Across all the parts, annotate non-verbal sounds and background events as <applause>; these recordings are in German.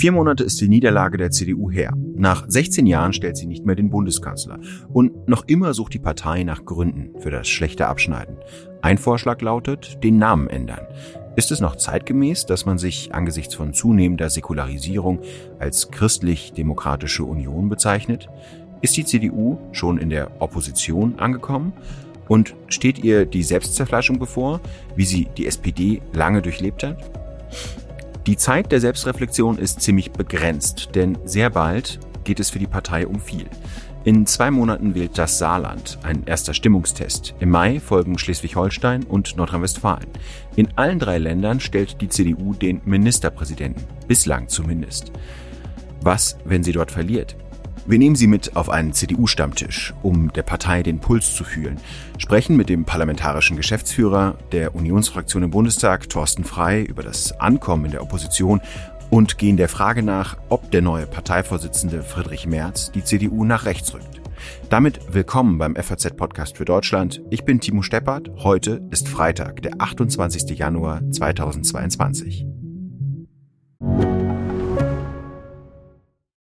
Vier Monate ist die Niederlage der CDU her. Nach 16 Jahren stellt sie nicht mehr den Bundeskanzler. Und noch immer sucht die Partei nach Gründen für das schlechte Abschneiden. Ein Vorschlag lautet, den Namen ändern. Ist es noch zeitgemäß, dass man sich angesichts von zunehmender Säkularisierung als christlich-demokratische Union bezeichnet? Ist die CDU schon in der Opposition angekommen? Und steht ihr die Selbstzerfleischung bevor, wie sie die SPD lange durchlebt hat? Die Zeit der Selbstreflexion ist ziemlich begrenzt, denn sehr bald geht es für die Partei um viel. In zwei Monaten wählt das Saarland, ein erster Stimmungstest. Im Mai folgen Schleswig-Holstein und Nordrhein-Westfalen. In allen drei Ländern stellt die CDU den Ministerpräsidenten, bislang zumindest. Was, wenn sie dort verliert? Wir nehmen Sie mit auf einen CDU-Stammtisch, um der Partei den Puls zu fühlen, sprechen mit dem parlamentarischen Geschäftsführer der Unionsfraktion im Bundestag, Thorsten Frei, über das Ankommen in der Opposition und gehen der Frage nach, ob der neue Parteivorsitzende Friedrich Merz die CDU nach rechts rückt. Damit willkommen beim FAZ-Podcast für Deutschland. Ich bin Timo Steppert. Heute ist Freitag, der 28. Januar 2022.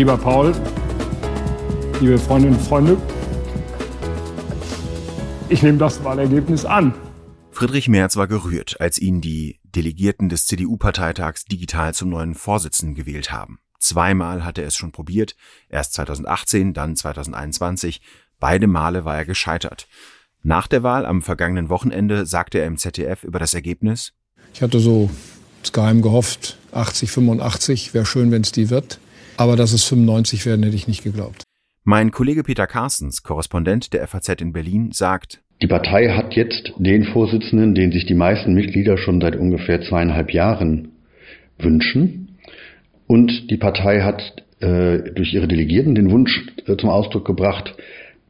Lieber Paul, liebe Freundinnen und Freunde, ich nehme das Wahlergebnis an. Friedrich Merz war gerührt, als ihn die Delegierten des CDU-Parteitags digital zum neuen Vorsitzenden gewählt haben. Zweimal hatte er es schon probiert, erst 2018, dann 2021. Beide Male war er gescheitert. Nach der Wahl am vergangenen Wochenende sagte er im ZDF über das Ergebnis. Ich hatte so geheim gehofft, 80, 85, wäre schön, wenn es die wird. Aber dass es 95 werden, hätte ich nicht geglaubt. Mein Kollege Peter Carstens, Korrespondent der FAZ in Berlin, sagt, die Partei hat jetzt den Vorsitzenden, den sich die meisten Mitglieder schon seit ungefähr zweieinhalb Jahren wünschen. Und die Partei hat äh, durch ihre Delegierten den Wunsch äh, zum Ausdruck gebracht,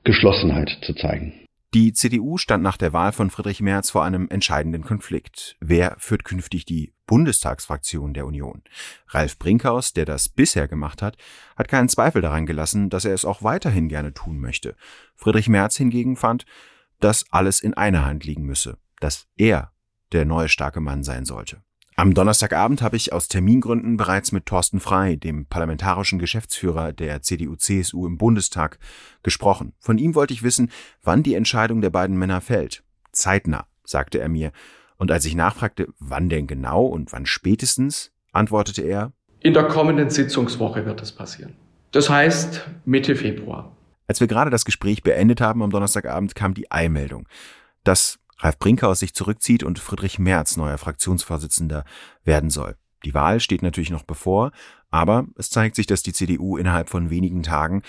Geschlossenheit zu zeigen. Die CDU stand nach der Wahl von Friedrich Merz vor einem entscheidenden Konflikt. Wer führt künftig die Bundestagsfraktion der Union? Ralf Brinkhaus, der das bisher gemacht hat, hat keinen Zweifel daran gelassen, dass er es auch weiterhin gerne tun möchte. Friedrich Merz hingegen fand, dass alles in einer Hand liegen müsse, dass er der neue starke Mann sein sollte. Am Donnerstagabend habe ich aus Termingründen bereits mit Thorsten Frei, dem parlamentarischen Geschäftsführer der CDU-CSU im Bundestag, gesprochen. Von ihm wollte ich wissen, wann die Entscheidung der beiden Männer fällt. Zeitnah, sagte er mir. Und als ich nachfragte, wann denn genau und wann spätestens, antwortete er, in der kommenden Sitzungswoche wird es passieren. Das heißt Mitte Februar. Als wir gerade das Gespräch beendet haben am Donnerstagabend, kam die Eilmeldung, dass Ralf Brinkhaus sich zurückzieht und Friedrich Merz neuer Fraktionsvorsitzender werden soll. Die Wahl steht natürlich noch bevor, aber es zeigt sich, dass die CDU innerhalb von wenigen Tagen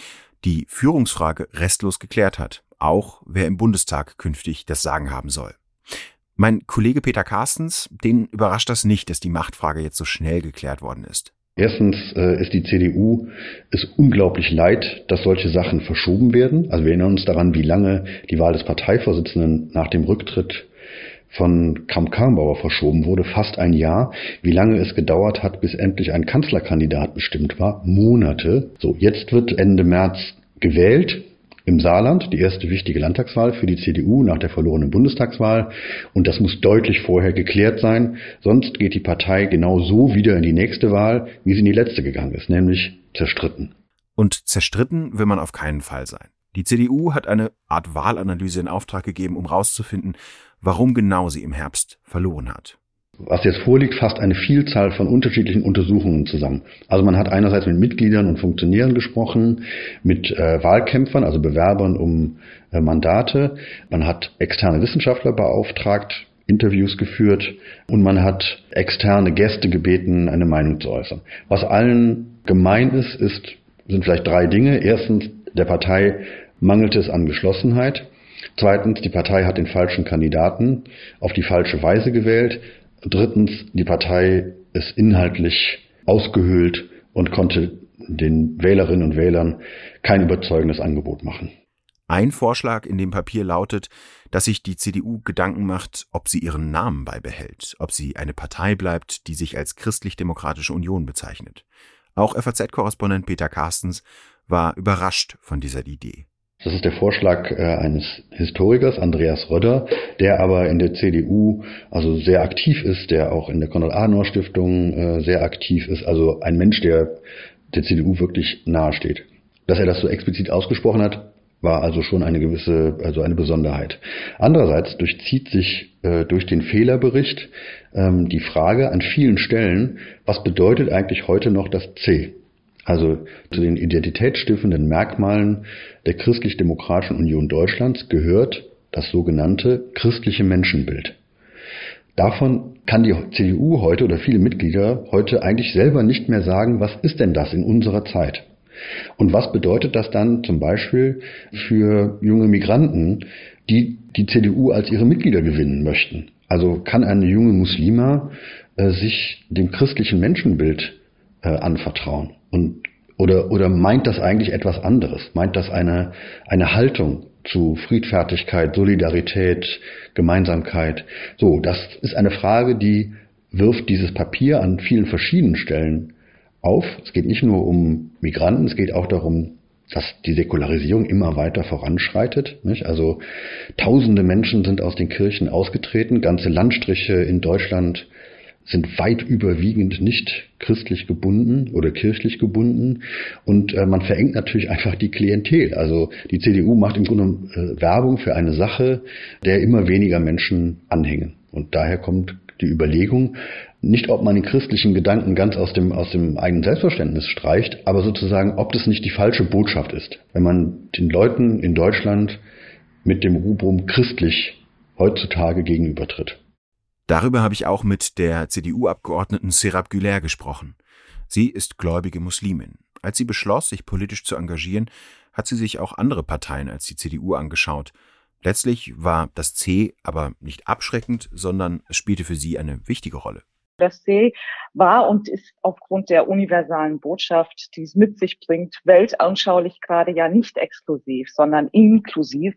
die Führungsfrage restlos geklärt hat, auch wer im Bundestag künftig das Sagen haben soll. Mein Kollege Peter Carstens, den überrascht das nicht, dass die Machtfrage jetzt so schnell geklärt worden ist. Erstens äh, ist die CDU es unglaublich leid, dass solche Sachen verschoben werden. Also wir erinnern uns daran, wie lange die Wahl des Parteivorsitzenden nach dem Rücktritt von Kramp-Karrenbauer verschoben wurde, fast ein Jahr. Wie lange es gedauert hat, bis endlich ein Kanzlerkandidat bestimmt war? Monate. So, jetzt wird Ende März gewählt im Saarland, die erste wichtige Landtagswahl für die CDU nach der verlorenen Bundestagswahl. Und das muss deutlich vorher geklärt sein. Sonst geht die Partei genau so wieder in die nächste Wahl, wie sie in die letzte gegangen ist, nämlich zerstritten. Und zerstritten will man auf keinen Fall sein. Die CDU hat eine Art Wahlanalyse in Auftrag gegeben, um herauszufinden, warum genau sie im Herbst verloren hat was jetzt vorliegt, fasst eine Vielzahl von unterschiedlichen Untersuchungen zusammen. Also man hat einerseits mit Mitgliedern und Funktionären gesprochen, mit äh, Wahlkämpfern, also Bewerbern um äh, Mandate. Man hat externe Wissenschaftler beauftragt, Interviews geführt und man hat externe Gäste gebeten, eine Meinung zu äußern. Was allen gemein ist, ist sind vielleicht drei Dinge. Erstens, der Partei mangelt es an Geschlossenheit. Zweitens, die Partei hat den falschen Kandidaten auf die falsche Weise gewählt. Drittens, die Partei ist inhaltlich ausgehöhlt und konnte den Wählerinnen und Wählern kein überzeugendes Angebot machen. Ein Vorschlag in dem Papier lautet, dass sich die CDU Gedanken macht, ob sie ihren Namen beibehält, ob sie eine Partei bleibt, die sich als Christlich-Demokratische Union bezeichnet. Auch FAZ-Korrespondent Peter Carstens war überrascht von dieser Idee. Das ist der Vorschlag äh, eines Historikers, Andreas Röder, der aber in der CDU also sehr aktiv ist, der auch in der Konrad-Adenauer-Stiftung äh, sehr aktiv ist, also ein Mensch, der der CDU wirklich nahesteht. Dass er das so explizit ausgesprochen hat, war also schon eine gewisse, also eine Besonderheit. Andererseits durchzieht sich äh, durch den Fehlerbericht ähm, die Frage an vielen Stellen, was bedeutet eigentlich heute noch das C? Also zu den identitätsstiftenden Merkmalen der Christlich-Demokratischen Union Deutschlands gehört das sogenannte christliche Menschenbild. Davon kann die CDU heute oder viele Mitglieder heute eigentlich selber nicht mehr sagen, was ist denn das in unserer Zeit? Und was bedeutet das dann zum Beispiel für junge Migranten, die die CDU als ihre Mitglieder gewinnen möchten? Also kann eine junge Muslima äh, sich dem christlichen Menschenbild äh, anvertrauen? Und, oder, oder meint das eigentlich etwas anderes? Meint das eine, eine Haltung zu Friedfertigkeit, Solidarität, Gemeinsamkeit? So, das ist eine Frage, die wirft dieses Papier an vielen verschiedenen Stellen auf. Es geht nicht nur um Migranten, es geht auch darum, dass die Säkularisierung immer weiter voranschreitet. Nicht? Also tausende Menschen sind aus den Kirchen ausgetreten, ganze Landstriche in Deutschland sind weit überwiegend nicht christlich gebunden oder kirchlich gebunden und äh, man verengt natürlich einfach die Klientel. Also die CDU macht im Grunde äh, Werbung für eine Sache, der immer weniger Menschen anhängen. Und daher kommt die Überlegung, nicht ob man den christlichen Gedanken ganz aus dem, aus dem eigenen Selbstverständnis streicht, aber sozusagen, ob das nicht die falsche Botschaft ist, wenn man den Leuten in Deutschland mit dem Rubrum christlich heutzutage gegenübertritt. Darüber habe ich auch mit der CDU-Abgeordneten Serap Güler gesprochen. Sie ist gläubige Muslimin. Als sie beschloss, sich politisch zu engagieren, hat sie sich auch andere Parteien als die CDU angeschaut. Letztlich war das C aber nicht abschreckend, sondern es spielte für sie eine wichtige Rolle. Das C war und ist aufgrund der universalen Botschaft, die es mit sich bringt, weltanschaulich gerade ja nicht exklusiv, sondern inklusiv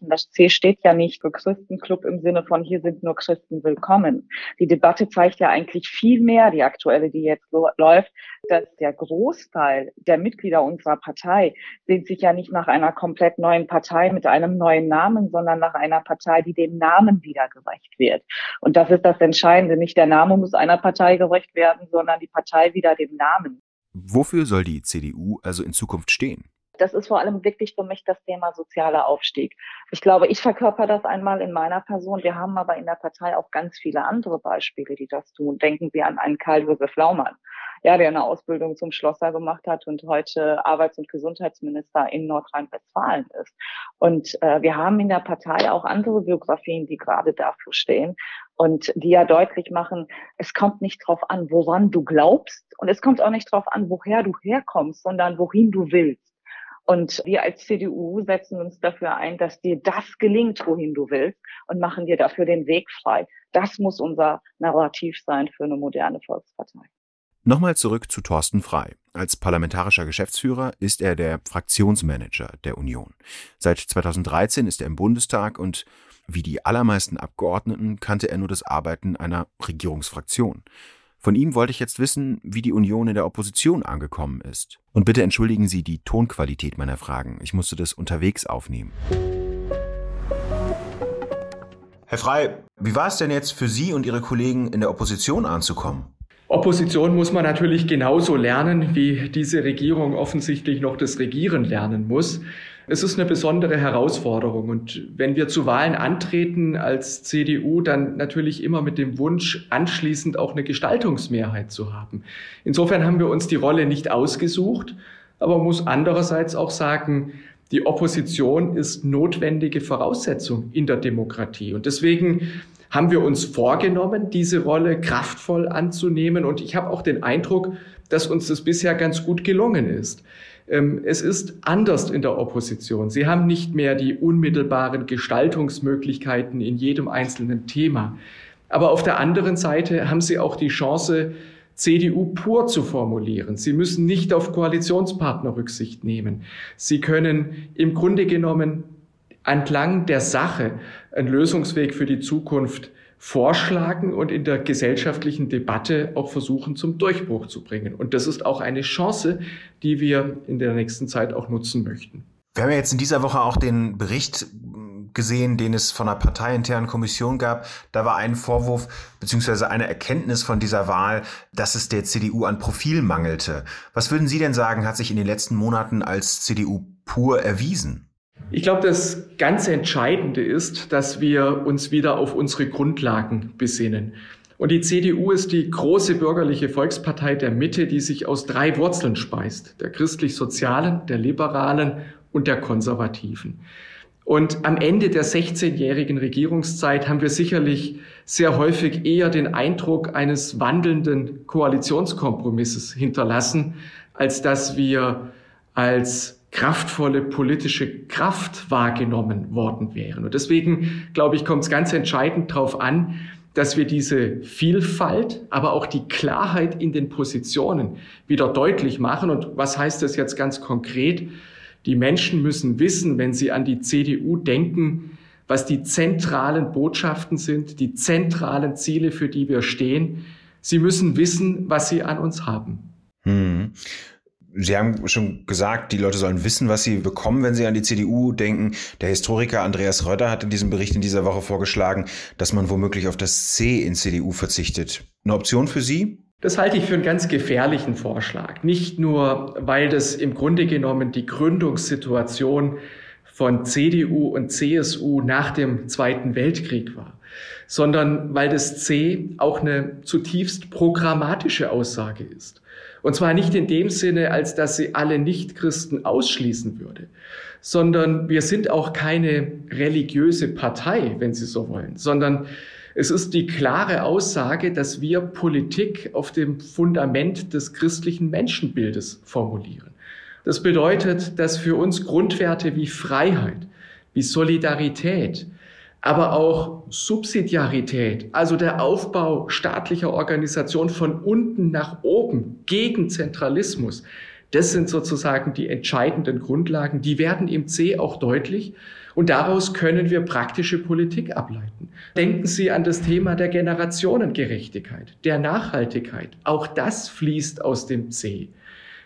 das C steht ja nicht für Christenclub im Sinne von hier sind nur Christen willkommen. Die Debatte zeigt ja eigentlich viel mehr, die aktuelle, die jetzt läuft, dass der Großteil der Mitglieder unserer Partei sehnt sich ja nicht nach einer komplett neuen Partei mit einem neuen Namen, sondern nach einer Partei, die dem Namen wieder gerecht wird. Und das ist das Entscheidende. Nicht der Name muss einer Partei gerecht werden, sondern die Partei wieder dem Namen. Wofür soll die CDU also in Zukunft stehen? Das ist vor allem wirklich für mich das Thema sozialer Aufstieg. Ich glaube, ich verkörper das einmal in meiner Person. Wir haben aber in der Partei auch ganz viele andere Beispiele, die das tun. Denken Sie an einen Karl-Josef Laumann, ja, der eine Ausbildung zum Schlosser gemacht hat und heute Arbeits- und Gesundheitsminister in Nordrhein-Westfalen ist. Und äh, wir haben in der Partei auch andere Biografien, die gerade dafür stehen und die ja deutlich machen, es kommt nicht drauf an, woran du glaubst und es kommt auch nicht drauf an, woher du herkommst, sondern wohin du willst. Und wir als CDU setzen uns dafür ein, dass dir das gelingt, wohin du willst und machen dir dafür den Weg frei. Das muss unser Narrativ sein für eine moderne Volkspartei. Nochmal zurück zu Thorsten Frei. Als parlamentarischer Geschäftsführer ist er der Fraktionsmanager der Union. Seit 2013 ist er im Bundestag und wie die allermeisten Abgeordneten kannte er nur das Arbeiten einer Regierungsfraktion. Von ihm wollte ich jetzt wissen, wie die Union in der Opposition angekommen ist. Und bitte entschuldigen Sie die Tonqualität meiner Fragen. Ich musste das unterwegs aufnehmen. Herr Frei, wie war es denn jetzt für Sie und Ihre Kollegen in der Opposition anzukommen? Opposition muss man natürlich genauso lernen, wie diese Regierung offensichtlich noch das Regieren lernen muss. Es ist eine besondere Herausforderung. Und wenn wir zu Wahlen antreten als CDU, dann natürlich immer mit dem Wunsch, anschließend auch eine Gestaltungsmehrheit zu haben. Insofern haben wir uns die Rolle nicht ausgesucht, aber muss andererseits auch sagen, die Opposition ist notwendige Voraussetzung in der Demokratie. Und deswegen haben wir uns vorgenommen, diese Rolle kraftvoll anzunehmen. Und ich habe auch den Eindruck, dass uns das bisher ganz gut gelungen ist. Ähm, es ist anders in der Opposition. Sie haben nicht mehr die unmittelbaren Gestaltungsmöglichkeiten in jedem einzelnen Thema. Aber auf der anderen Seite haben Sie auch die Chance, CDU pur zu formulieren. Sie müssen nicht auf Koalitionspartner Rücksicht nehmen. Sie können im Grunde genommen entlang der Sache einen Lösungsweg für die Zukunft vorschlagen und in der gesellschaftlichen Debatte auch versuchen zum Durchbruch zu bringen. Und das ist auch eine Chance, die wir in der nächsten Zeit auch nutzen möchten. Wir haben ja jetzt in dieser Woche auch den Bericht gesehen, den es von einer parteiinternen Kommission gab. Da war ein Vorwurf beziehungsweise eine Erkenntnis von dieser Wahl, dass es der CDU an Profil mangelte. Was würden Sie denn sagen, hat sich in den letzten Monaten als CDU pur erwiesen? Ich glaube, das ganz Entscheidende ist, dass wir uns wieder auf unsere Grundlagen besinnen. Und die CDU ist die große bürgerliche Volkspartei der Mitte, die sich aus drei Wurzeln speist. Der christlich-sozialen, der liberalen und der konservativen. Und am Ende der 16-jährigen Regierungszeit haben wir sicherlich sehr häufig eher den Eindruck eines wandelnden Koalitionskompromisses hinterlassen, als dass wir als kraftvolle politische Kraft wahrgenommen worden wären. Und deswegen, glaube ich, kommt es ganz entscheidend darauf an, dass wir diese Vielfalt, aber auch die Klarheit in den Positionen wieder deutlich machen. Und was heißt das jetzt ganz konkret? Die Menschen müssen wissen, wenn sie an die CDU denken, was die zentralen Botschaften sind, die zentralen Ziele, für die wir stehen. Sie müssen wissen, was sie an uns haben. Hm. Sie haben schon gesagt, die Leute sollen wissen, was sie bekommen, wenn sie an die CDU denken. Der Historiker Andreas Rötter hat in diesem Bericht in dieser Woche vorgeschlagen, dass man womöglich auf das C in CDU verzichtet. Eine Option für Sie? Das halte ich für einen ganz gefährlichen Vorschlag. Nicht nur, weil das im Grunde genommen die Gründungssituation von CDU und CSU nach dem Zweiten Weltkrieg war, sondern weil das C auch eine zutiefst programmatische Aussage ist. Und zwar nicht in dem Sinne, als dass sie alle Nichtchristen ausschließen würde, sondern wir sind auch keine religiöse Partei, wenn Sie so wollen, sondern es ist die klare Aussage, dass wir Politik auf dem Fundament des christlichen Menschenbildes formulieren. Das bedeutet, dass für uns Grundwerte wie Freiheit, wie Solidarität, aber auch Subsidiarität, also der Aufbau staatlicher Organisation von unten nach oben gegen Zentralismus. Das sind sozusagen die entscheidenden Grundlagen. Die werden im C auch deutlich. Und daraus können wir praktische Politik ableiten. Denken Sie an das Thema der Generationengerechtigkeit, der Nachhaltigkeit. Auch das fließt aus dem C.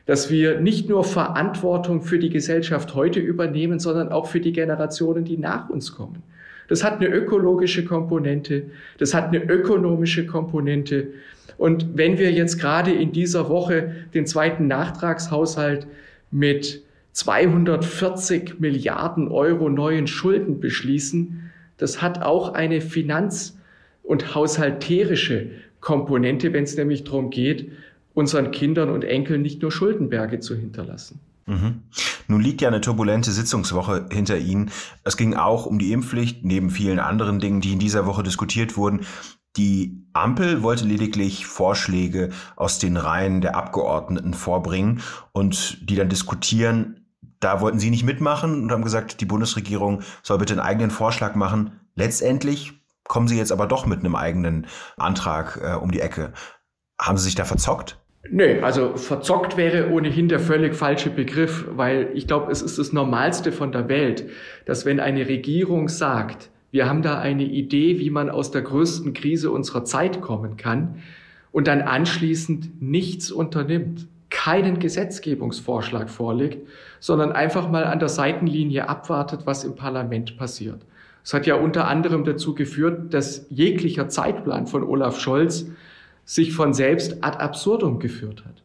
Dass wir nicht nur Verantwortung für die Gesellschaft heute übernehmen, sondern auch für die Generationen, die nach uns kommen. Das hat eine ökologische Komponente, das hat eine ökonomische Komponente. Und wenn wir jetzt gerade in dieser Woche den zweiten Nachtragshaushalt mit 240 Milliarden Euro neuen Schulden beschließen, das hat auch eine finanz- und haushalterische Komponente, wenn es nämlich darum geht, unseren Kindern und Enkeln nicht nur Schuldenberge zu hinterlassen. Mhm. Nun liegt ja eine turbulente Sitzungswoche hinter Ihnen. Es ging auch um die Impfpflicht, neben vielen anderen Dingen, die in dieser Woche diskutiert wurden. Die Ampel wollte lediglich Vorschläge aus den Reihen der Abgeordneten vorbringen und die dann diskutieren. Da wollten Sie nicht mitmachen und haben gesagt, die Bundesregierung soll bitte einen eigenen Vorschlag machen. Letztendlich kommen Sie jetzt aber doch mit einem eigenen Antrag äh, um die Ecke. Haben Sie sich da verzockt? Nö, also verzockt wäre ohnehin der völlig falsche Begriff, weil ich glaube, es ist das Normalste von der Welt, dass wenn eine Regierung sagt, wir haben da eine Idee, wie man aus der größten Krise unserer Zeit kommen kann und dann anschließend nichts unternimmt, keinen Gesetzgebungsvorschlag vorlegt, sondern einfach mal an der Seitenlinie abwartet, was im Parlament passiert. Es hat ja unter anderem dazu geführt, dass jeglicher Zeitplan von Olaf Scholz sich von selbst ad absurdum geführt hat.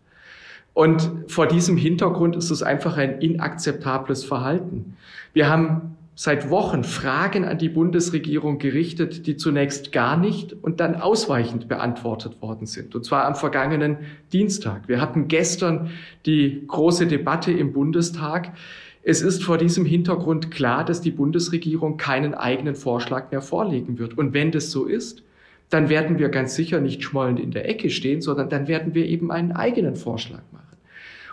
Und vor diesem Hintergrund ist es einfach ein inakzeptables Verhalten. Wir haben seit Wochen Fragen an die Bundesregierung gerichtet, die zunächst gar nicht und dann ausweichend beantwortet worden sind. Und zwar am vergangenen Dienstag. Wir hatten gestern die große Debatte im Bundestag. Es ist vor diesem Hintergrund klar, dass die Bundesregierung keinen eigenen Vorschlag mehr vorlegen wird. Und wenn das so ist, dann werden wir ganz sicher nicht schmollend in der Ecke stehen, sondern dann werden wir eben einen eigenen Vorschlag machen.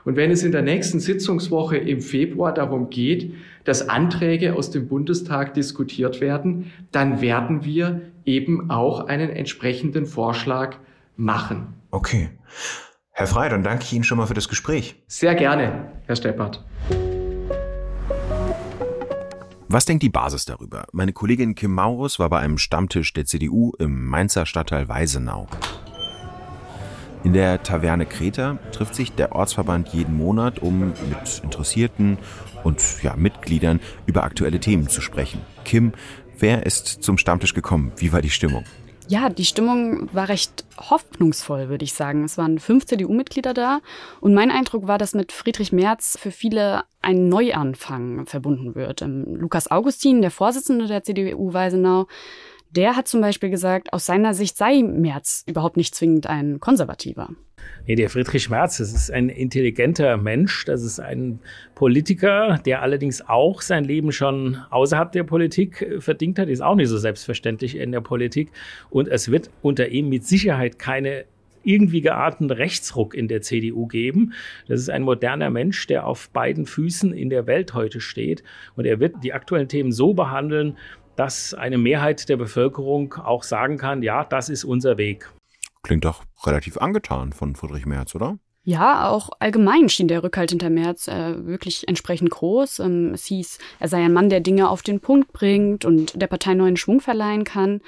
Und wenn es in der nächsten Sitzungswoche im Februar darum geht, dass Anträge aus dem Bundestag diskutiert werden, dann werden wir eben auch einen entsprechenden Vorschlag machen. Okay. Herr Frey, dann danke ich Ihnen schon mal für das Gespräch. Sehr gerne, Herr Steppert. Was denkt die Basis darüber? Meine Kollegin Kim Maurus war bei einem Stammtisch der CDU im Mainzer Stadtteil Weisenau. In der Taverne Kreta trifft sich der Ortsverband jeden Monat, um mit Interessierten und ja, Mitgliedern über aktuelle Themen zu sprechen. Kim, wer ist zum Stammtisch gekommen? Wie war die Stimmung? Ja, die Stimmung war recht hoffnungsvoll, würde ich sagen. Es waren fünf CDU-Mitglieder da und mein Eindruck war, dass mit Friedrich Merz für viele ein Neuanfang verbunden wird. Ähm, Lukas Augustin, der Vorsitzende der CDU Weisenau, der hat zum Beispiel gesagt, aus seiner Sicht sei Merz überhaupt nicht zwingend ein Konservativer. Nee, der Friedrich Merz, das ist ein intelligenter Mensch, das ist ein Politiker, der allerdings auch sein Leben schon außerhalb der Politik äh, verdient hat, ist auch nicht so selbstverständlich in der Politik. Und es wird unter ihm mit Sicherheit keine irgendwie gearteten Rechtsruck in der CDU geben. Das ist ein moderner Mensch, der auf beiden Füßen in der Welt heute steht. Und er wird die aktuellen Themen so behandeln, dass eine Mehrheit der Bevölkerung auch sagen kann, ja, das ist unser Weg. Klingt doch relativ angetan von Friedrich Merz, oder? Ja, auch allgemein schien der Rückhalt hinter Merz äh, wirklich entsprechend groß. Ähm, es hieß, er sei ein Mann, der Dinge auf den Punkt bringt und der Partei neuen Schwung verleihen kann.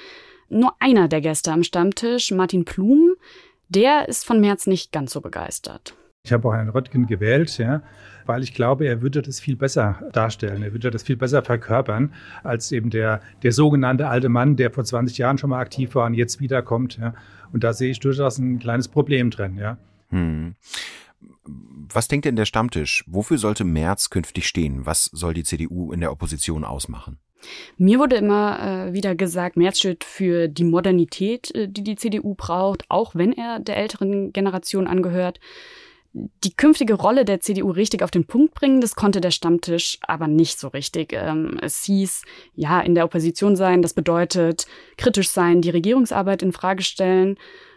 Nur einer der Gäste am Stammtisch, Martin Plum, der ist von Merz nicht ganz so begeistert. Ich habe auch Herrn Röttgen gewählt, ja, weil ich glaube, er würde das viel besser darstellen, er würde das viel besser verkörpern, als eben der, der sogenannte alte Mann, der vor 20 Jahren schon mal aktiv war und jetzt wiederkommt. Ja. Und da sehe ich durchaus ein kleines Problem drin. Ja. Hm. Was denkt denn der Stammtisch? Wofür sollte Merz künftig stehen? Was soll die CDU in der Opposition ausmachen? Mir wurde immer äh, wieder gesagt, Merz steht für die Modernität, äh, die die CDU braucht, auch wenn er der älteren Generation angehört die künftige Rolle der CDU richtig auf den Punkt bringen, das konnte der Stammtisch aber nicht so richtig. Ähm, es hieß, ja, in der Opposition sein, das bedeutet kritisch sein, die Regierungsarbeit in Frage stellen.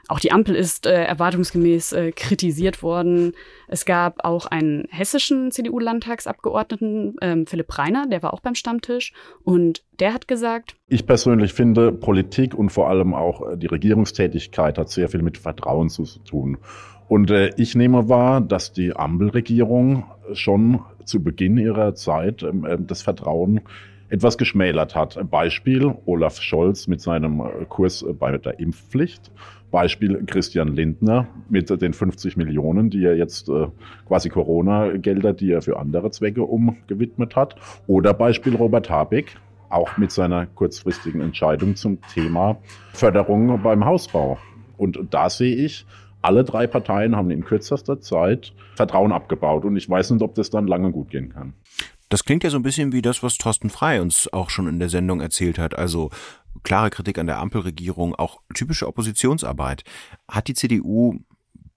Auch die Ampel ist äh, erwartungsgemäß äh, kritisiert worden. Es gab auch einen hessischen CDU-Landtagsabgeordneten, ähm, Philipp Reiner, der war auch beim Stammtisch. Und der hat gesagt, ich persönlich finde, Politik und vor allem auch äh, die Regierungstätigkeit hat sehr viel mit Vertrauen zu tun. Und äh, ich nehme wahr, dass die Ampelregierung schon zu Beginn ihrer Zeit ähm, äh, das Vertrauen etwas geschmälert hat. Beispiel Olaf Scholz mit seinem äh, Kurs bei der Impfpflicht. Beispiel Christian Lindner mit den 50 Millionen, die er jetzt äh, quasi Corona-Gelder, die er für andere Zwecke umgewidmet hat. Oder Beispiel Robert Habeck, auch mit seiner kurzfristigen Entscheidung zum Thema Förderung beim Hausbau. Und da sehe ich, alle drei Parteien haben in kürzester Zeit Vertrauen abgebaut und ich weiß nicht, ob das dann lange gut gehen kann. Das klingt ja so ein bisschen wie das, was Thorsten Frei uns auch schon in der Sendung erzählt hat. Also klare Kritik an der Ampelregierung, auch typische Oppositionsarbeit. Hat die CDU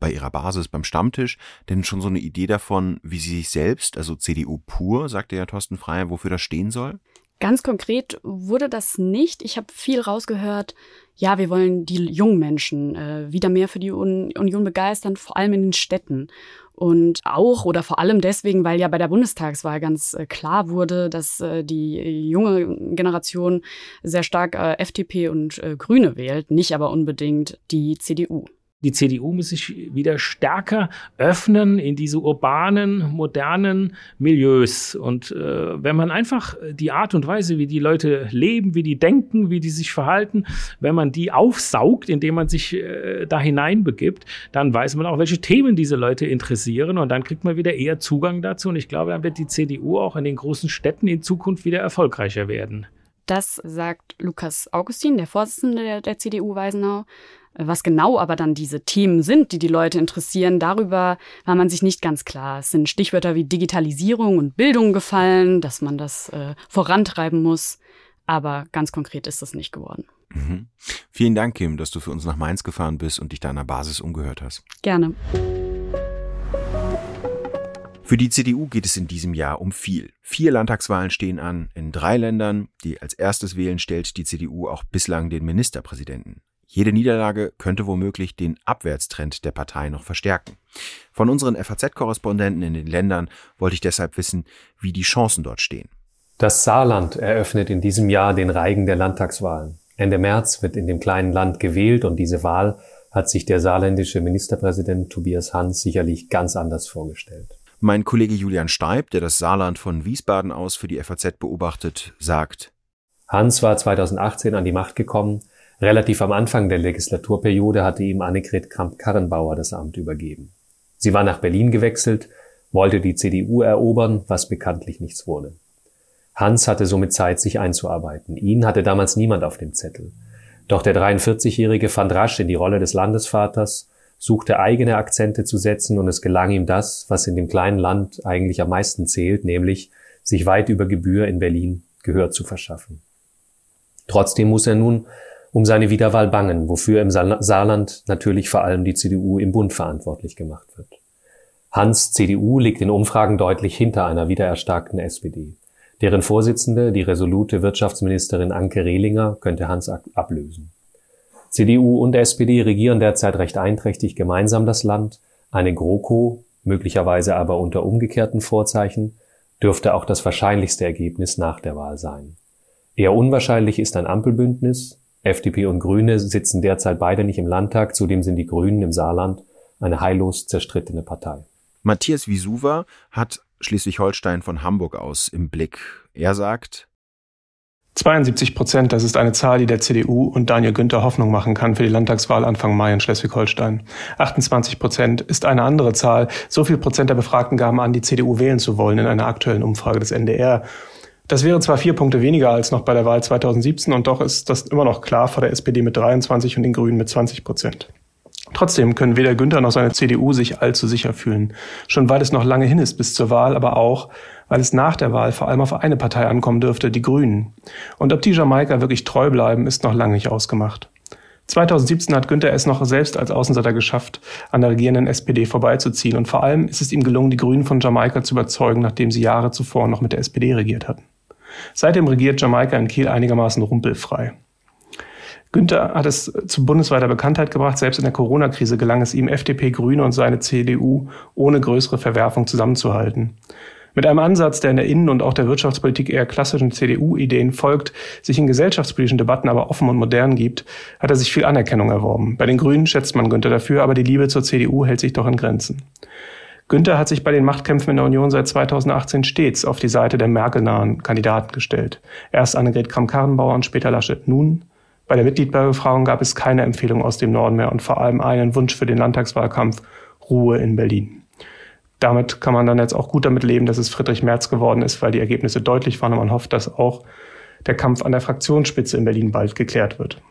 bei ihrer Basis beim Stammtisch denn schon so eine Idee davon, wie sie sich selbst, also CDU pur, sagte ja Thorsten Frei, wofür das stehen soll? Ganz konkret wurde das nicht. Ich habe viel rausgehört, ja, wir wollen die jungen Menschen äh, wieder mehr für die Un Union begeistern, vor allem in den Städten. Und auch oder vor allem deswegen, weil ja bei der Bundestagswahl ganz äh, klar wurde, dass äh, die junge Generation sehr stark äh, FDP und äh, Grüne wählt, nicht aber unbedingt die CDU. Die CDU muss sich wieder stärker öffnen in diese urbanen, modernen Milieus. Und äh, wenn man einfach die Art und Weise, wie die Leute leben, wie die denken, wie die sich verhalten, wenn man die aufsaugt, indem man sich äh, da hineinbegibt, dann weiß man auch, welche Themen diese Leute interessieren. Und dann kriegt man wieder eher Zugang dazu. Und ich glaube, dann wird die CDU auch in den großen Städten in Zukunft wieder erfolgreicher werden. Das sagt Lukas Augustin, der Vorsitzende der, der CDU Weisenau. Was genau aber dann diese Themen sind, die die Leute interessieren, darüber war man sich nicht ganz klar. Es sind Stichwörter wie Digitalisierung und Bildung gefallen, dass man das äh, vorantreiben muss. Aber ganz konkret ist das nicht geworden. Mhm. Vielen Dank, Kim, dass du für uns nach Mainz gefahren bist und dich deiner Basis umgehört hast. Gerne. Für die CDU geht es in diesem Jahr um viel. Vier Landtagswahlen stehen an in drei Ländern. Die als erstes wählen stellt die CDU auch bislang den Ministerpräsidenten. Jede Niederlage könnte womöglich den Abwärtstrend der Partei noch verstärken. Von unseren FAZ-Korrespondenten in den Ländern wollte ich deshalb wissen, wie die Chancen dort stehen. Das Saarland eröffnet in diesem Jahr den Reigen der Landtagswahlen. Ende März wird in dem kleinen Land gewählt und diese Wahl hat sich der saarländische Ministerpräsident Tobias Hans sicherlich ganz anders vorgestellt. Mein Kollege Julian Steib, der das Saarland von Wiesbaden aus für die FAZ beobachtet, sagt, Hans war 2018 an die Macht gekommen. Relativ am Anfang der Legislaturperiode hatte ihm Annegret Kramp-Karrenbauer das Amt übergeben. Sie war nach Berlin gewechselt, wollte die CDU erobern, was bekanntlich nichts wurde. Hans hatte somit Zeit, sich einzuarbeiten. Ihn hatte damals niemand auf dem Zettel. Doch der 43-Jährige fand rasch in die Rolle des Landesvaters, suchte eigene Akzente zu setzen und es gelang ihm das, was in dem kleinen Land eigentlich am meisten zählt, nämlich sich weit über Gebühr in Berlin Gehör zu verschaffen. Trotzdem muss er nun um seine Wiederwahl bangen, wofür im Saarland natürlich vor allem die CDU im Bund verantwortlich gemacht wird. Hans CDU liegt in Umfragen deutlich hinter einer wiedererstarkten SPD. Deren Vorsitzende, die resolute Wirtschaftsministerin Anke Rehlinger, könnte Hans ablösen. CDU und SPD regieren derzeit recht einträchtig gemeinsam das Land. Eine GroKo, möglicherweise aber unter umgekehrten Vorzeichen, dürfte auch das wahrscheinlichste Ergebnis nach der Wahl sein. Eher unwahrscheinlich ist ein Ampelbündnis. FDP und Grüne sitzen derzeit beide nicht im Landtag, zudem sind die Grünen im Saarland eine heillos zerstrittene Partei. Matthias Wisuwa hat Schleswig-Holstein von Hamburg aus im Blick. Er sagt, 72 Prozent, das ist eine Zahl, die der CDU und Daniel Günther Hoffnung machen kann für die Landtagswahl Anfang Mai in Schleswig-Holstein. 28 Prozent ist eine andere Zahl. So viel Prozent der Befragten gaben an, die CDU wählen zu wollen in einer aktuellen Umfrage des NDR. Das wäre zwar vier Punkte weniger als noch bei der Wahl 2017 und doch ist das immer noch klar vor der SPD mit 23 und den Grünen mit 20 Prozent. Trotzdem können weder Günther noch seine CDU sich allzu sicher fühlen. Schon weil es noch lange hin ist bis zur Wahl, aber auch, weil es nach der Wahl vor allem auf eine Partei ankommen dürfte, die Grünen. Und ob die Jamaika wirklich treu bleiben, ist noch lange nicht ausgemacht. 2017 hat Günther es noch selbst als Außenseiter geschafft, an der regierenden SPD vorbeizuziehen. Und vor allem ist es ihm gelungen, die Grünen von Jamaika zu überzeugen, nachdem sie Jahre zuvor noch mit der SPD regiert hatten. Seitdem regiert Jamaika in Kiel einigermaßen rumpelfrei. Günther hat es zu bundesweiter Bekanntheit gebracht. Selbst in der Corona-Krise gelang es ihm, FDP, Grüne und seine CDU ohne größere Verwerfung zusammenzuhalten. Mit einem Ansatz, der in der Innen- und auch der Wirtschaftspolitik eher klassischen CDU-Ideen folgt, sich in gesellschaftspolitischen Debatten aber offen und modern gibt, hat er sich viel Anerkennung erworben. Bei den Grünen schätzt man Günther dafür, aber die Liebe zur CDU hält sich doch in Grenzen. Günther hat sich bei den Machtkämpfen in der Union seit 2018 stets auf die Seite der merkelnahen Kandidaten gestellt. Erst Annegret Kramp-Karrenbauer und später Laschet. Nun, bei der Mitgliedbefragung gab es keine Empfehlung aus dem Norden mehr und vor allem einen Wunsch für den Landtagswahlkampf Ruhe in Berlin. Damit kann man dann jetzt auch gut damit leben, dass es Friedrich Merz geworden ist, weil die Ergebnisse deutlich waren und man hofft, dass auch der Kampf an der Fraktionsspitze in Berlin bald geklärt wird.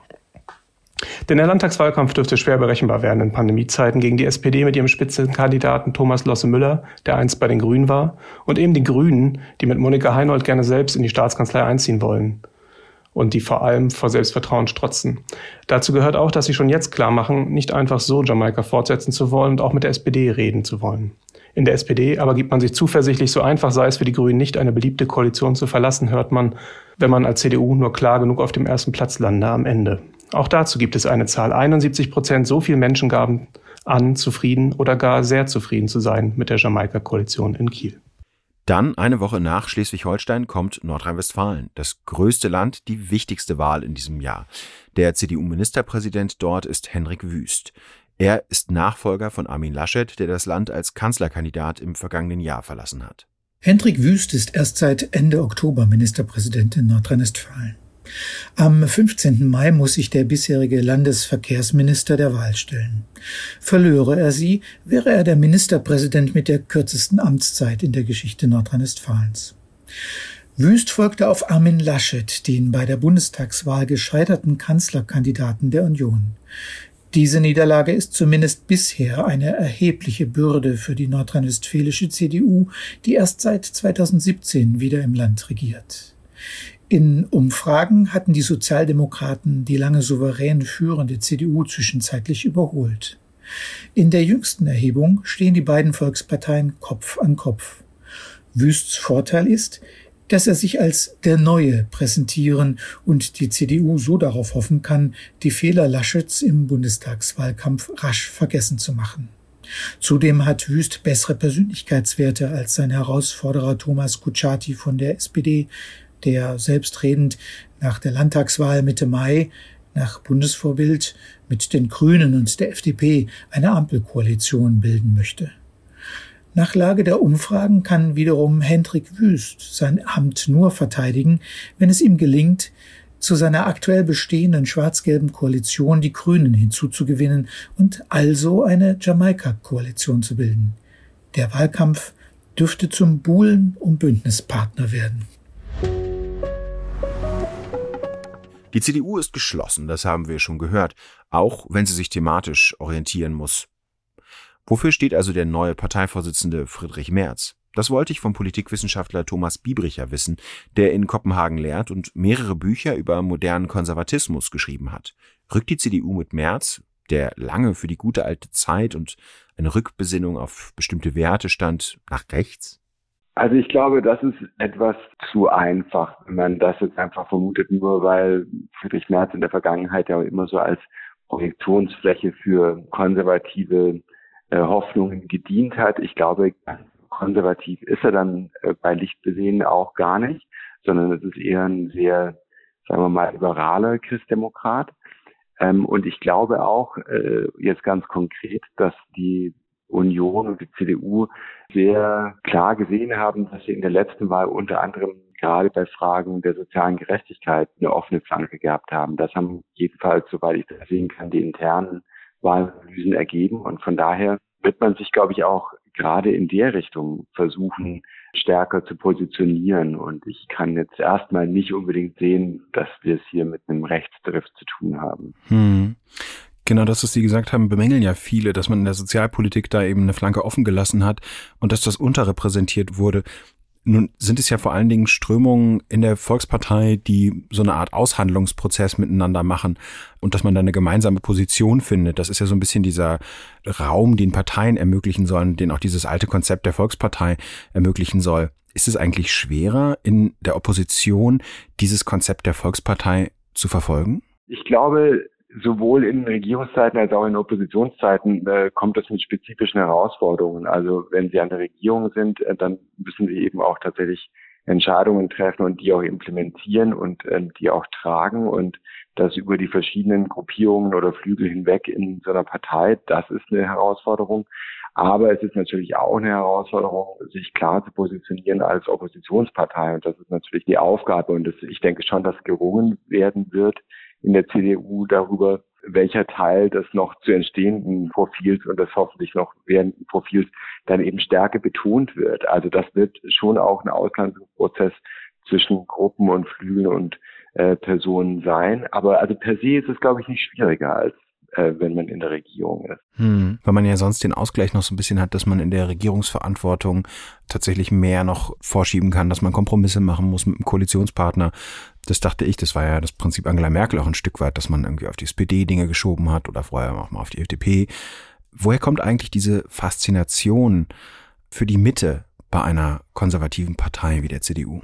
Denn der Landtagswahlkampf dürfte schwer berechenbar werden in Pandemiezeiten gegen die SPD mit ihrem Spitzenkandidaten Thomas Losse Müller, der einst bei den Grünen war, und eben die Grünen, die mit Monika Heinold gerne selbst in die Staatskanzlei einziehen wollen und die vor allem vor Selbstvertrauen strotzen. Dazu gehört auch, dass sie schon jetzt klar machen, nicht einfach so Jamaika fortsetzen zu wollen und auch mit der SPD reden zu wollen. In der SPD aber gibt man sich zuversichtlich, so einfach sei es für die Grünen nicht, eine beliebte Koalition zu verlassen, hört man, wenn man als CDU nur klar genug auf dem ersten Platz lande am Ende. Auch dazu gibt es eine Zahl. 71 Prozent, so viele Menschen gaben an, zufrieden oder gar sehr zufrieden zu sein mit der Jamaika-Koalition in Kiel. Dann, eine Woche nach Schleswig-Holstein, kommt Nordrhein-Westfalen, das größte Land, die wichtigste Wahl in diesem Jahr. Der CDU-Ministerpräsident dort ist Henrik Wüst. Er ist Nachfolger von Armin Laschet, der das Land als Kanzlerkandidat im vergangenen Jahr verlassen hat. Hendrik Wüst ist erst seit Ende Oktober Ministerpräsident in Nordrhein-Westfalen. Am 15. Mai muss sich der bisherige Landesverkehrsminister der Wahl stellen. Verlöre er sie, wäre er der Ministerpräsident mit der kürzesten Amtszeit in der Geschichte Nordrhein-Westfalens. Wüst folgte auf Armin Laschet, den bei der Bundestagswahl gescheiterten Kanzlerkandidaten der Union. Diese Niederlage ist zumindest bisher eine erhebliche Bürde für die nordrhein-westfälische CDU, die erst seit 2017 wieder im Land regiert. In Umfragen hatten die Sozialdemokraten die lange souverän führende CDU zwischenzeitlich überholt. In der jüngsten Erhebung stehen die beiden Volksparteien Kopf an Kopf. Wüsts Vorteil ist, dass er sich als der Neue präsentieren und die CDU so darauf hoffen kann, die Fehler Laschets im Bundestagswahlkampf rasch vergessen zu machen. Zudem hat Wüst bessere Persönlichkeitswerte als sein Herausforderer Thomas Kutschaty von der SPD, der selbstredend nach der Landtagswahl Mitte Mai nach Bundesvorbild mit den Grünen und der FDP eine Ampelkoalition bilden möchte. Nach Lage der Umfragen kann wiederum Hendrik Wüst sein Amt nur verteidigen, wenn es ihm gelingt, zu seiner aktuell bestehenden schwarz-gelben Koalition die Grünen hinzuzugewinnen und also eine Jamaika-Koalition zu bilden. Der Wahlkampf dürfte zum Buhlen um Bündnispartner werden. Die CDU ist geschlossen, das haben wir schon gehört, auch wenn sie sich thematisch orientieren muss. Wofür steht also der neue Parteivorsitzende Friedrich Merz? Das wollte ich vom Politikwissenschaftler Thomas Biebricher wissen, der in Kopenhagen lehrt und mehrere Bücher über modernen Konservatismus geschrieben hat. Rückt die CDU mit Merz, der lange für die gute alte Zeit und eine Rückbesinnung auf bestimmte Werte stand, nach rechts? Also ich glaube, das ist etwas zu einfach, wenn man das jetzt einfach vermutet, nur weil Friedrich Merz in der Vergangenheit ja immer so als Projektionsfläche für konservative äh, Hoffnungen gedient hat. Ich glaube, konservativ ist er dann äh, bei Lichtbesehen auch gar nicht, sondern es ist eher ein sehr, sagen wir mal, liberaler Christdemokrat. Ähm, und ich glaube auch äh, jetzt ganz konkret, dass die Union und die CDU sehr klar gesehen haben, dass sie in der letzten Wahl unter anderem gerade bei Fragen der sozialen Gerechtigkeit eine offene Flanke gehabt haben. Das haben jedenfalls, soweit ich das sehen kann, die internen Wahlanalysen ergeben. Und von daher wird man sich, glaube ich, auch gerade in der Richtung versuchen, stärker zu positionieren. Und ich kann jetzt erstmal nicht unbedingt sehen, dass wir es hier mit einem Rechtsdrift zu tun haben. Hm. Genau das, was Sie gesagt haben, bemängeln ja viele, dass man in der Sozialpolitik da eben eine Flanke offen gelassen hat und dass das unterrepräsentiert wurde. Nun sind es ja vor allen Dingen Strömungen in der Volkspartei, die so eine Art Aushandlungsprozess miteinander machen und dass man da eine gemeinsame Position findet. Das ist ja so ein bisschen dieser Raum, den Parteien ermöglichen sollen, den auch dieses alte Konzept der Volkspartei ermöglichen soll. Ist es eigentlich schwerer, in der Opposition dieses Konzept der Volkspartei zu verfolgen? Ich glaube, sowohl in Regierungszeiten als auch in Oppositionszeiten äh, kommt es mit spezifischen Herausforderungen. Also wenn Sie an der Regierung sind, äh, dann müssen Sie eben auch tatsächlich Entscheidungen treffen und die auch implementieren und äh, die auch tragen und das über die verschiedenen Gruppierungen oder Flügel hinweg in so einer Partei, das ist eine Herausforderung. Aber es ist natürlich auch eine Herausforderung, sich klar zu positionieren als Oppositionspartei. Und das ist natürlich die Aufgabe. Und das, ich denke schon, dass gerungen werden wird, in der CDU darüber, welcher Teil des noch zu entstehenden Profils und des hoffentlich noch währenden Profils dann eben stärker betont wird. Also das wird schon auch ein Auslandsprozess zwischen Gruppen und Flügeln und äh, Personen sein. Aber also per se ist es, glaube ich, nicht schwieriger als äh, wenn man in der Regierung ist. Hm, weil man ja sonst den Ausgleich noch so ein bisschen hat, dass man in der Regierungsverantwortung tatsächlich mehr noch vorschieben kann, dass man Kompromisse machen muss mit einem Koalitionspartner. Das dachte ich, das war ja das Prinzip Angela Merkel auch ein Stück weit, dass man irgendwie auf die SPD Dinge geschoben hat oder vorher auch mal auf die FDP. Woher kommt eigentlich diese Faszination für die Mitte bei einer konservativen Partei wie der CDU?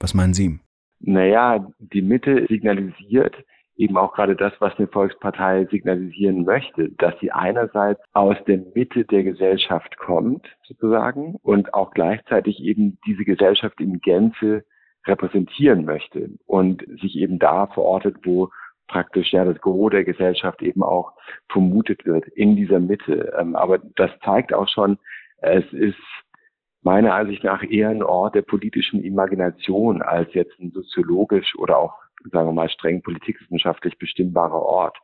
Was meinen Sie? Naja, die Mitte signalisiert, eben auch gerade das, was eine Volkspartei signalisieren möchte, dass sie einerseits aus der Mitte der Gesellschaft kommt, sozusagen, und auch gleichzeitig eben diese Gesellschaft in Gänze repräsentieren möchte und sich eben da verortet, wo praktisch ja das Gros der Gesellschaft eben auch vermutet wird in dieser Mitte. Ähm, aber das zeigt auch schon, es ist meiner Ansicht nach eher ein Ort der politischen Imagination als jetzt ein soziologisch oder auch sagen wir mal, streng politikwissenschaftlich bestimmbarer Ort,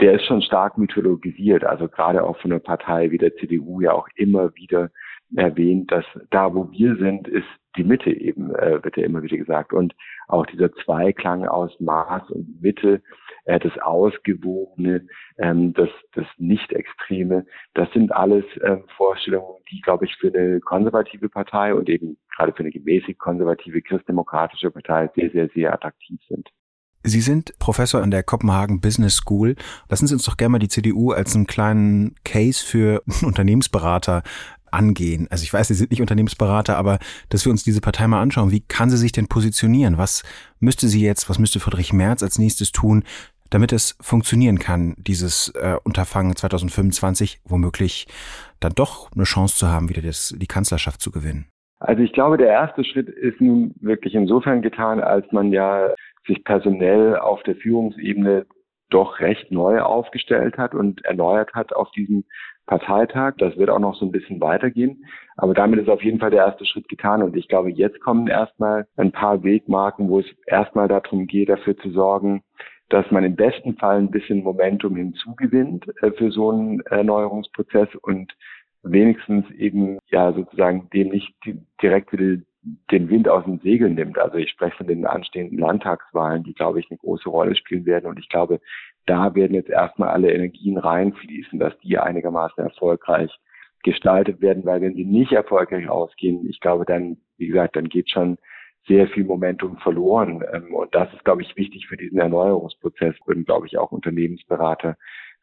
der ist schon stark mythologisiert. Also gerade auch von einer Partei wie der CDU ja auch immer wieder erwähnt, dass da, wo wir sind, ist die Mitte eben, äh, wird ja immer wieder gesagt. Und auch dieser Zweiklang aus Maß und Mitte, äh, das Ausgewogene, ähm, das, das Nicht-Extreme, das sind alles äh, Vorstellungen, die, glaube ich, für eine konservative Partei und eben gerade für eine gemäßigt konservative christdemokratische Partei sehr, sehr, sehr attraktiv sind. Sie sind Professor an der Kopenhagen Business School. Lassen Sie uns doch gerne mal die CDU als einen kleinen Case für <laughs> Unternehmensberater angehen. Also ich weiß, Sie sind nicht Unternehmensberater, aber dass wir uns diese Partei mal anschauen. Wie kann sie sich denn positionieren? Was müsste sie jetzt, was müsste Friedrich Merz als nächstes tun, damit es funktionieren kann, dieses äh, Unterfangen 2025 womöglich dann doch eine Chance zu haben, wieder das, die Kanzlerschaft zu gewinnen? Also ich glaube, der erste Schritt ist nun wirklich insofern getan, als man ja sich personell auf der Führungsebene doch recht neu aufgestellt hat und erneuert hat auf diesem Parteitag. Das wird auch noch so ein bisschen weitergehen. Aber damit ist auf jeden Fall der erste Schritt getan. Und ich glaube, jetzt kommen erstmal ein paar Wegmarken, wo es erstmal darum geht, dafür zu sorgen, dass man im besten Fall ein bisschen Momentum hinzugewinnt äh, für so einen Erneuerungsprozess und wenigstens eben ja sozusagen dem nicht direkt wieder den Wind aus den Segeln nimmt. Also ich spreche von den anstehenden Landtagswahlen, die, glaube ich, eine große Rolle spielen werden. Und ich glaube, da werden jetzt erstmal alle Energien reinfließen, dass die einigermaßen erfolgreich gestaltet werden, weil wenn sie nicht erfolgreich ausgehen, ich glaube, dann, wie gesagt, dann geht schon sehr viel Momentum verloren. Ähm, und das ist, glaube ich, wichtig für diesen Erneuerungsprozess, würden, glaube ich, auch Unternehmensberater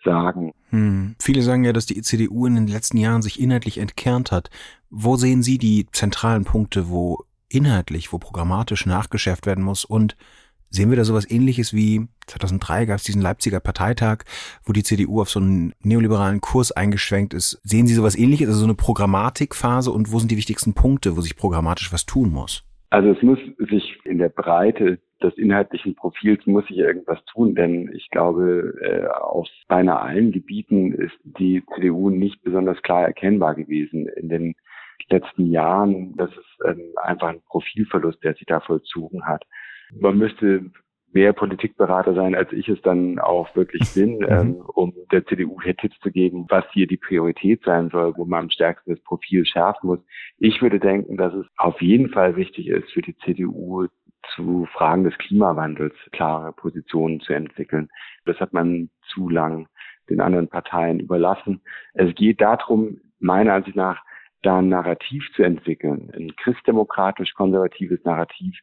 sagen. Hm. Viele sagen ja, dass die CDU in den letzten Jahren sich inhaltlich entkernt hat. Wo sehen Sie die zentralen Punkte, wo inhaltlich, wo programmatisch nachgeschärft werden muss? Und sehen wir da sowas ähnliches wie 2003 gab es diesen Leipziger Parteitag, wo die CDU auf so einen neoliberalen Kurs eingeschwenkt ist. Sehen Sie sowas ähnliches, also so eine Programmatikphase und wo sind die wichtigsten Punkte, wo sich programmatisch was tun muss? Also es muss sich in der Breite des inhaltlichen Profils muss sich irgendwas tun, denn ich glaube, äh, auf beinahe allen Gebieten ist die CDU nicht besonders klar erkennbar gewesen in den letzten Jahren. Das ist ähm, einfach ein Profilverlust, der sich da vollzogen hat. Man müsste mehr Politikberater sein, als ich es dann auch wirklich <laughs> bin, mhm. ähm, um der CDU hier Tipps zu geben, was hier die Priorität sein soll, wo man am stärksten das Profil schärfen muss. Ich würde denken, dass es auf jeden Fall wichtig ist für die CDU, zu Fragen des Klimawandels klare Positionen zu entwickeln. Das hat man zu lang den anderen Parteien überlassen. Es geht darum, meiner Ansicht nach, da ein Narrativ zu entwickeln, ein christdemokratisch-konservatives Narrativ,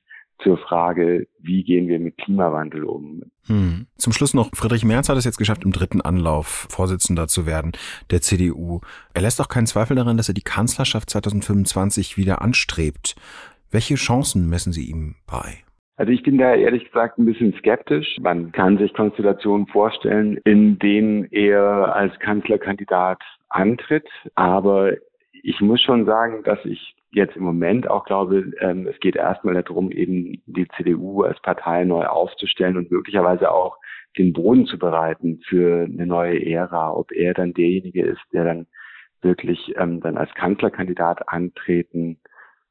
zur Frage, wie gehen wir mit Klimawandel um. Hm. Zum Schluss noch, Friedrich Merz hat es jetzt geschafft, im dritten Anlauf Vorsitzender zu werden der CDU. Er lässt auch keinen Zweifel daran, dass er die Kanzlerschaft 2025 wieder anstrebt. Welche Chancen messen Sie ihm bei? Also ich bin da ehrlich gesagt ein bisschen skeptisch. Man kann sich Konstellationen vorstellen, in denen er als Kanzlerkandidat antritt. Aber ich muss schon sagen, dass ich jetzt im Moment auch glaube, ähm, es geht erstmal darum, eben die CDU als Partei neu aufzustellen und möglicherweise auch den Boden zu bereiten für eine neue Ära. Ob er dann derjenige ist, der dann wirklich ähm, dann als Kanzlerkandidat antreten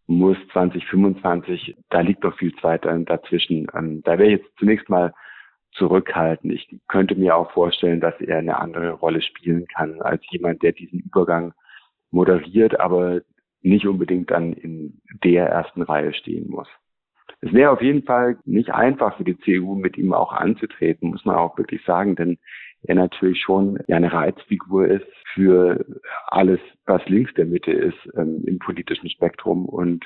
muss 2025, da liegt doch viel Zeit dazwischen. Ähm, da wäre ich jetzt zunächst mal zurückhalten. Ich könnte mir auch vorstellen, dass er eine andere Rolle spielen kann als jemand, der diesen Übergang moderiert, aber nicht unbedingt dann in der ersten Reihe stehen muss. Es wäre auf jeden Fall nicht einfach für die CDU, mit ihm auch anzutreten, muss man auch wirklich sagen, denn er natürlich schon eine Reizfigur ist für alles, was links der Mitte ist ähm, im politischen Spektrum und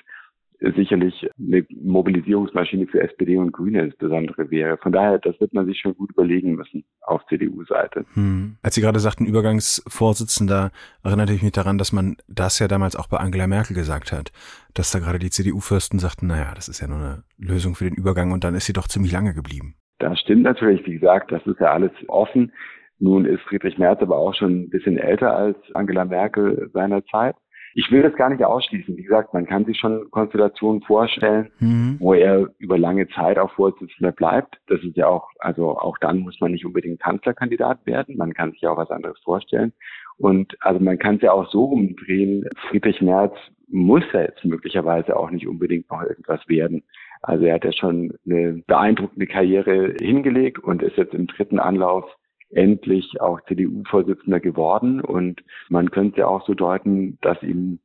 sicherlich eine Mobilisierungsmaschine für SPD und Grüne insbesondere wäre. Von daher, das wird man sich schon gut überlegen müssen auf CDU-Seite. Hm. Als Sie gerade sagten, Übergangsvorsitzender, erinnerte ich mich daran, dass man das ja damals auch bei Angela Merkel gesagt hat, dass da gerade die CDU-Fürsten sagten, naja, das ist ja nur eine Lösung für den Übergang und dann ist sie doch ziemlich lange geblieben. Das stimmt natürlich, wie gesagt, das ist ja alles offen. Nun ist Friedrich Merz aber auch schon ein bisschen älter als Angela Merkel seiner Zeit. Ich will das gar nicht ausschließen. Wie gesagt, man kann sich schon Konstellationen vorstellen, mhm. wo er über lange Zeit auch Vorsitzender bleibt. Das ist ja auch, also auch dann muss man nicht unbedingt Kanzlerkandidat werden. Man kann sich auch was anderes vorstellen. Und also man kann es ja auch so rumdrehen. Friedrich Merz muss ja jetzt möglicherweise auch nicht unbedingt noch irgendwas werden. Also er hat ja schon eine beeindruckende Karriere hingelegt und ist jetzt im dritten Anlauf endlich auch CDU-Vorsitzender geworden. Und man könnte ja auch so deuten, dass ihm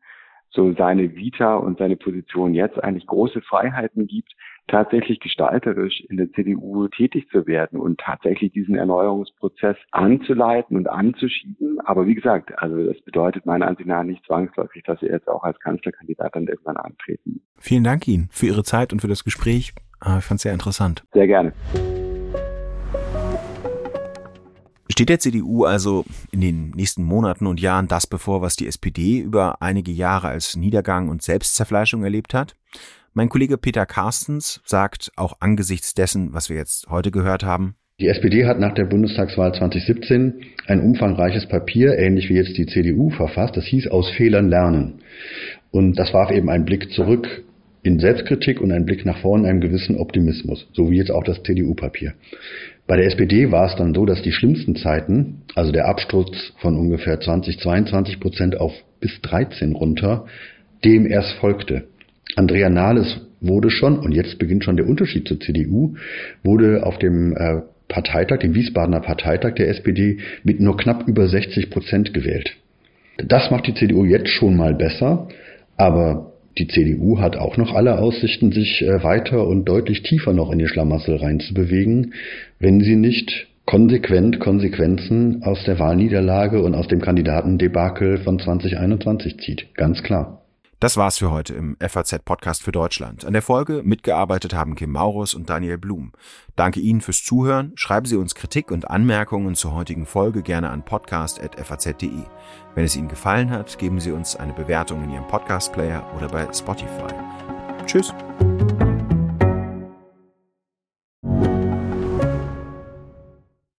so seine Vita und seine Position jetzt eigentlich große Freiheiten gibt, tatsächlich gestalterisch in der CDU tätig zu werden und tatsächlich diesen Erneuerungsprozess anzuleiten und anzuschieben. Aber wie gesagt, also das bedeutet meiner Ansicht nach nicht zwangsläufig, dass er jetzt auch als Kanzlerkandidat dann irgendwann antreten. Vielen Dank Ihnen für Ihre Zeit und für das Gespräch. Ah, ich fand es sehr interessant. Sehr gerne. Steht der CDU also in den nächsten Monaten und Jahren das bevor, was die SPD über einige Jahre als Niedergang und Selbstzerfleischung erlebt hat? Mein Kollege Peter Carstens sagt auch angesichts dessen, was wir jetzt heute gehört haben, die SPD hat nach der Bundestagswahl 2017 ein umfangreiches Papier, ähnlich wie jetzt die CDU, verfasst. Das hieß Aus Fehlern lernen. Und das warf eben einen Blick zurück in Selbstkritik und einen Blick nach vorn in einem gewissen Optimismus, so wie jetzt auch das CDU-Papier. Bei der SPD war es dann so, dass die schlimmsten Zeiten, also der Absturz von ungefähr 20, 22 Prozent auf bis 13 runter, dem erst folgte. Andrea Nahles wurde schon, und jetzt beginnt schon der Unterschied zur CDU, wurde auf dem äh, Parteitag, dem Wiesbadener Parteitag der SPD, mit nur knapp über 60 Prozent gewählt. Das macht die CDU jetzt schon mal besser, aber die CDU hat auch noch alle Aussichten, sich äh, weiter und deutlich tiefer noch in die Schlamassel reinzubewegen, wenn sie nicht konsequent Konsequenzen aus der Wahlniederlage und aus dem Kandidatendebakel von 2021 zieht. Ganz klar. Das war's für heute im FAZ-Podcast für Deutschland. An der Folge mitgearbeitet haben Kim Maurus und Daniel Blum. Danke Ihnen fürs Zuhören. Schreiben Sie uns Kritik und Anmerkungen zur heutigen Folge gerne an podcast.faz.de. Wenn es Ihnen gefallen hat, geben Sie uns eine Bewertung in Ihrem Podcast-Player oder bei Spotify. Tschüss.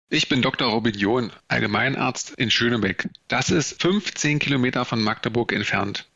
Ich bin Dr. Robin John, Allgemeinarzt in Schönebeck. Das ist 15 Kilometer von Magdeburg entfernt